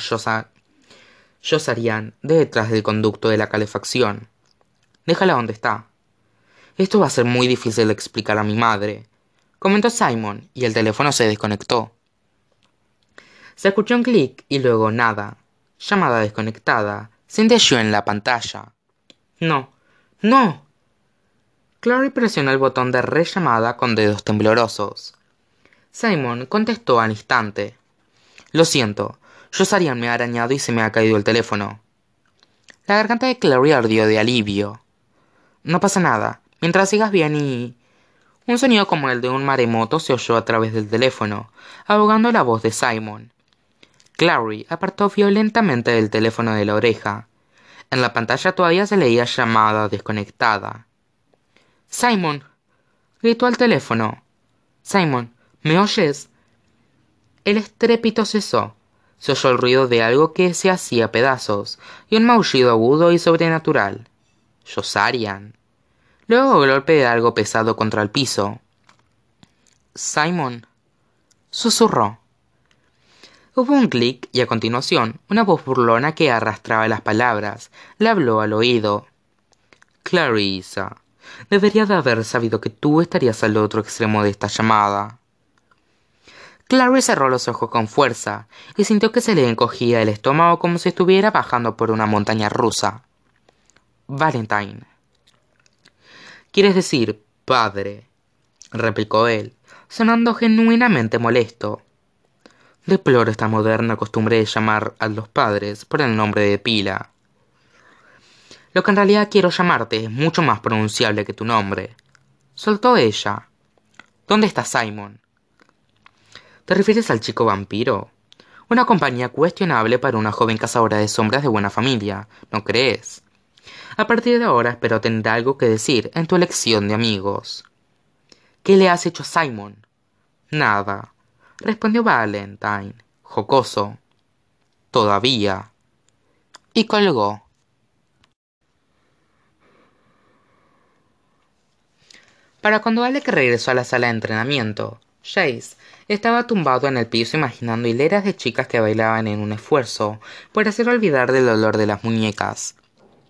Josarian de detrás del conducto de la calefacción. Déjala donde está. Esto va a ser muy difícil de explicar a mi madre, comentó Simon, y el teléfono se desconectó. Se escuchó un clic y luego nada. Llamada desconectada. Se indexó en la pantalla. No. ¡No! Clary presionó el botón de rellamada con dedos temblorosos. Simon contestó al instante. Lo siento. Josarian me ha arañado y se me ha caído el teléfono. La garganta de Clary ardió de alivio. No pasa nada. Mientras sigas bien y... Un sonido como el de un maremoto se oyó a través del teléfono, ahogando la voz de Simon. Clary apartó violentamente del teléfono de la oreja. En la pantalla todavía se leía llamada desconectada. Simon. gritó al teléfono. Simon, ¿me oyes? El estrépito cesó. Se oyó el ruido de algo que se hacía pedazos y un maullido agudo y sobrenatural. Josarian. Luego el golpe de algo pesado contra el piso. Simon. Susurró. Hubo un clic y a continuación una voz burlona que arrastraba las palabras le habló al oído. Clarissa, debería de haber sabido que tú estarías al otro extremo de esta llamada. Clary cerró los ojos con fuerza y sintió que se le encogía el estómago como si estuviera bajando por una montaña rusa. Valentine. ¿Quieres decir padre? replicó él, sonando genuinamente molesto. Deploro esta moderna costumbre de llamar a los padres por el nombre de pila. Lo que en realidad quiero llamarte es mucho más pronunciable que tu nombre. Soltó ella. ¿Dónde está Simon? ¿Te refieres al chico vampiro? Una compañía cuestionable para una joven cazadora de sombras de buena familia, ¿no crees? A partir de ahora espero tener algo que decir en tu elección de amigos. ¿Qué le has hecho a Simon? Nada respondió Valentine, jocoso. Todavía. Y colgó. Para cuando Alec regresó a la sala de entrenamiento, Chase estaba tumbado en el piso imaginando hileras de chicas que bailaban en un esfuerzo por hacer olvidar del dolor de las muñecas.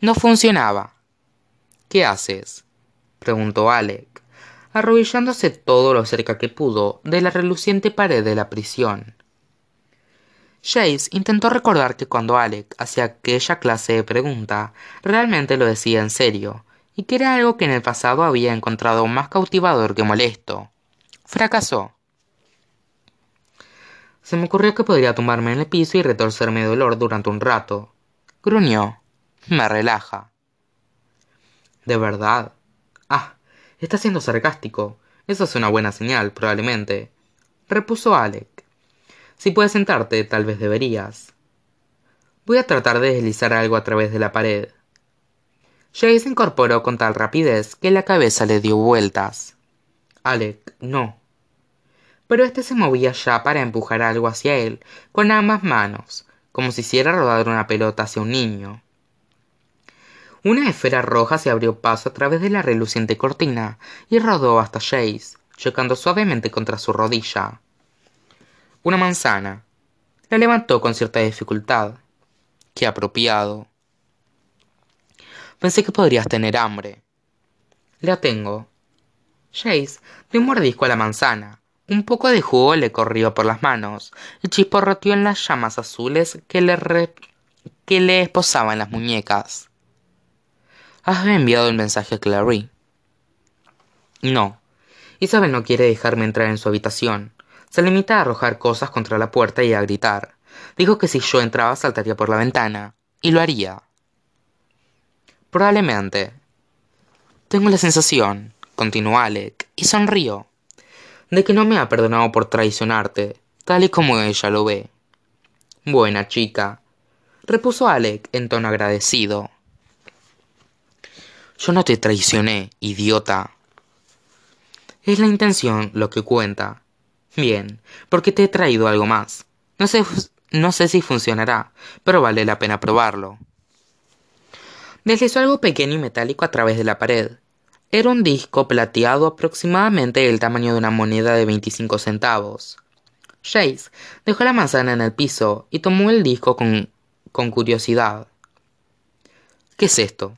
No funcionaba. ¿Qué haces? preguntó Alec arrodillándose todo lo cerca que pudo de la reluciente pared de la prisión. Chase intentó recordar que cuando Alec hacía aquella clase de pregunta, realmente lo decía en serio, y que era algo que en el pasado había encontrado más cautivador que molesto. Fracasó. Se me ocurrió que podría tumbarme en el piso y retorcerme de dolor durante un rato. Gruñó. Me relaja. ¿De verdad? Ah, Está siendo sarcástico. Eso es una buena señal, probablemente. Repuso Alec. Si puedes sentarte, tal vez deberías. Voy a tratar de deslizar algo a través de la pared. Jay se incorporó con tal rapidez que la cabeza le dio vueltas. Alec, no. Pero este se movía ya para empujar algo hacia él con ambas manos, como si hiciera rodar una pelota hacia un niño. Una esfera roja se abrió paso a través de la reluciente cortina y rodó hasta Chase, chocando suavemente contra su rodilla. Una manzana. La levantó con cierta dificultad. Qué apropiado. Pensé que podrías tener hambre. La tengo. Chase dio un mordisco a la manzana. Un poco de jugo le corrió por las manos y chisporroteó en las llamas azules que le, que le esposaban las muñecas. ¿Has enviado el mensaje a Clary? No. Isabel no quiere dejarme entrar en su habitación. Se limita a arrojar cosas contra la puerta y a gritar. Dijo que si yo entraba saltaría por la ventana. Y lo haría. Probablemente. Tengo la sensación, continuó Alec, y sonrió, de que no me ha perdonado por traicionarte, tal y como ella lo ve. Buena chica, repuso Alec en tono agradecido. Yo no te traicioné, idiota. Es la intención lo que cuenta. Bien, porque te he traído algo más. No sé, No sé si funcionará, pero vale la pena probarlo. Deslizó algo pequeño y metálico a través de la pared. Era un disco plateado aproximadamente del tamaño de una moneda de 25 centavos. Chase dejó la manzana en el piso y tomó el disco con, con curiosidad. ¿Qué es esto?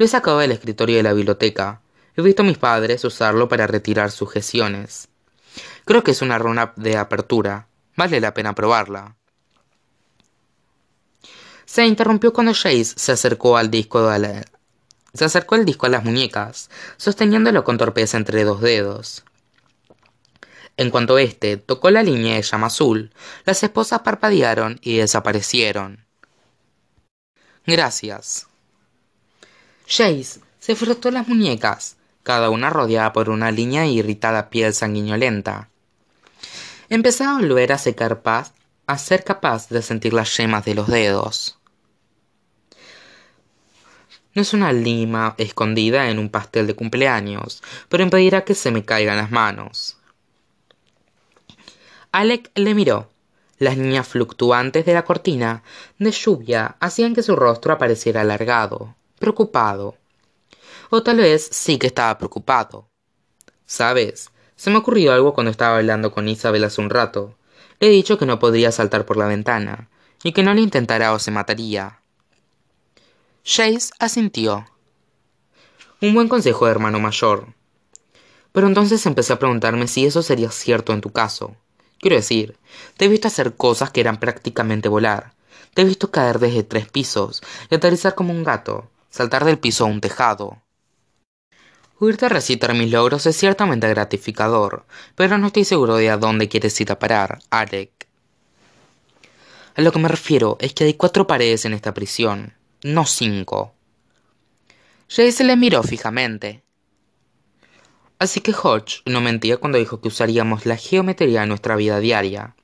Lo he sacado del escritorio de la biblioteca. He visto a mis padres usarlo para retirar sujeciones. Creo que es una runa de apertura. Vale la pena probarla. Se interrumpió cuando Chase se acercó al disco de acercó disco a las muñecas, sosteniéndolo con torpeza entre dos dedos. En cuanto éste tocó la línea de llama azul, las esposas parpadearon y desaparecieron. Gracias. Chase se frotó las muñecas, cada una rodeada por una línea de irritada piel sanguinolenta. Empezaba a volver a ser capaz, a ser capaz de sentir las yemas de los dedos. No es una lima escondida en un pastel de cumpleaños, pero impedirá que se me caigan las manos. Alec le miró. Las líneas fluctuantes de la cortina de lluvia hacían que su rostro apareciera alargado, preocupado. O tal vez sí que estaba preocupado. ¿Sabes? Se me ocurrió algo cuando estaba hablando con Isabel hace un rato. Le he dicho que no podría saltar por la ventana, y que no lo intentara o se mataría. Chase asintió. Un buen consejo de hermano mayor. Pero entonces empecé a preguntarme si eso sería cierto en tu caso. Quiero decir, te he visto hacer cosas que eran prácticamente volar. Te he visto caer desde tres pisos y aterrizar como un gato, saltar del piso a un tejado. Oírte recitar mis logros es ciertamente gratificador, pero no estoy seguro de a dónde quieres ir a parar, Alec. A lo que me refiero es que hay cuatro paredes en esta prisión, no cinco. Jace le miró fijamente. Así que Hodge no mentía cuando dijo que usaríamos la geometría en nuestra vida diaria.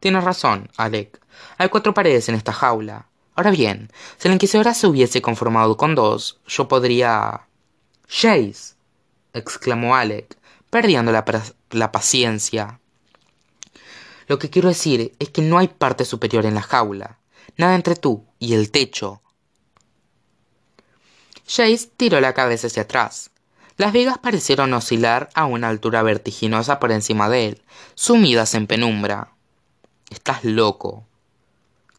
Tienes razón, Alec. Hay cuatro paredes en esta jaula. Ahora bien, si la inquisidora se hubiese conformado con dos, yo podría... Chase, exclamó Alec, perdiendo la, la paciencia. Lo que quiero decir es que no hay parte superior en la jaula. Nada entre tú y el techo. Chase tiró la cabeza hacia atrás. Las vigas parecieron oscilar a una altura vertiginosa por encima de él, sumidas en penumbra. Estás loco.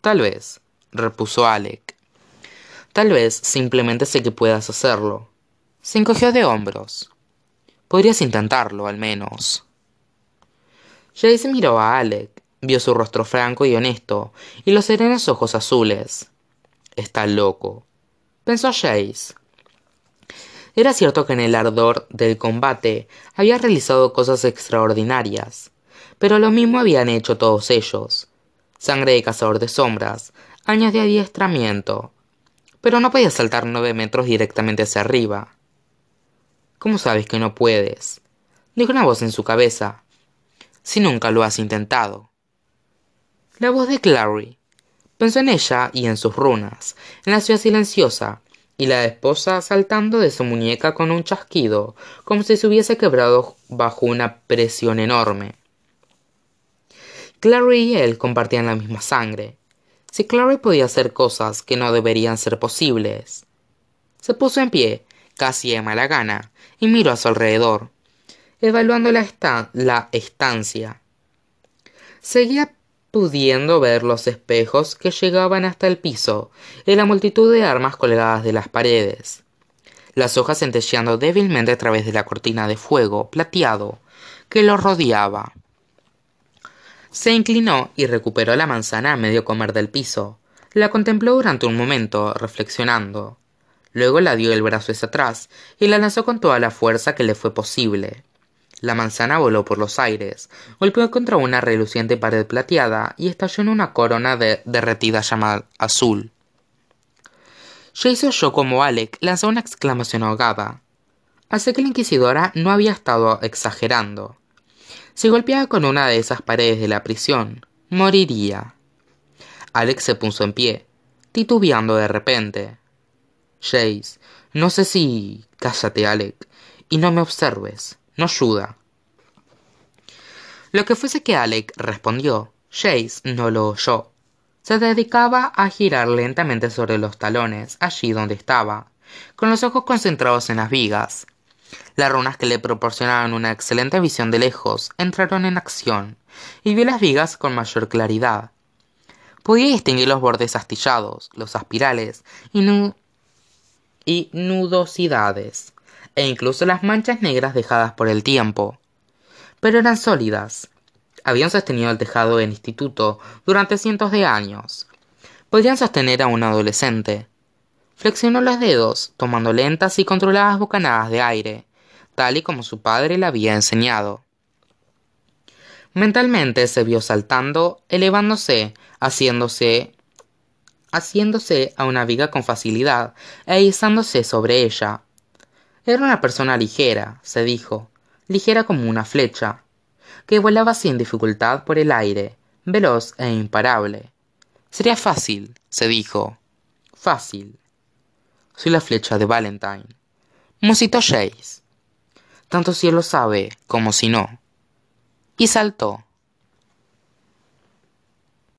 Tal vez, repuso Alec. Tal vez simplemente sé que puedas hacerlo. Se encogió de hombros. Podrías intentarlo, al menos. Jace miró a Alec, vio su rostro franco y honesto, y los serenos ojos azules. Está loco, pensó Jace. Era cierto que en el ardor del combate había realizado cosas extraordinarias, pero lo mismo habían hecho todos ellos. Sangre de cazador de sombras, años de adiestramiento. Pero no podía saltar nueve metros directamente hacia arriba. ¿Cómo sabes que no puedes? Dijo una voz en su cabeza. Si nunca lo has intentado. La voz de Clary. Pensó en ella y en sus runas, en la ciudad silenciosa, y la esposa saltando de su muñeca con un chasquido, como si se hubiese quebrado bajo una presión enorme. Clary y él compartían la misma sangre, si Clary podía hacer cosas que no deberían ser posibles. Se puso en pie, casi de mala gana, y miró a su alrededor, evaluando la, la estancia. Seguía pudiendo ver los espejos que llegaban hasta el piso y la multitud de armas colgadas de las paredes. Las hojas centelleando débilmente a través de la cortina de fuego plateado que lo rodeaba. Se inclinó y recuperó la manzana a medio comer del piso. La contempló durante un momento, reflexionando. Luego la dio el brazo hacia atrás y la lanzó con toda la fuerza que le fue posible. La manzana voló por los aires, golpeó contra una reluciente pared plateada y estalló en una corona de derretida llama azul. Jace oyó como Alec lanzó una exclamación ahogada. Así que la inquisidora no había estado exagerando. Si golpeaba con una de esas paredes de la prisión, moriría. Alex se puso en pie, titubeando de repente. Jace, no sé si... Cállate, Alec, y no me observes. No ayuda. Lo que fuese que Alec respondió, Jace no lo oyó. Se dedicaba a girar lentamente sobre los talones, allí donde estaba, con los ojos concentrados en las vigas. Las runas que le proporcionaban una excelente visión de lejos entraron en acción, y vio las vigas con mayor claridad. Podía distinguir los bordes astillados, los aspirales y, y nudosidades, e incluso las manchas negras dejadas por el tiempo. Pero eran sólidas. Habían sostenido el tejado del instituto durante cientos de años. Podían sostener a un adolescente. Flexionó los dedos, tomando lentas y controladas bocanadas de aire, tal y como su padre le había enseñado. Mentalmente se vio saltando, elevándose, haciéndose haciéndose a una viga con facilidad e izándose sobre ella. Era una persona ligera, se dijo, ligera como una flecha, que volaba sin dificultad por el aire, veloz e imparable. Sería fácil, se dijo. Fácil. Soy la flecha de Valentine. Musitó Jace. Tanto si él lo sabe como si no. Y saltó.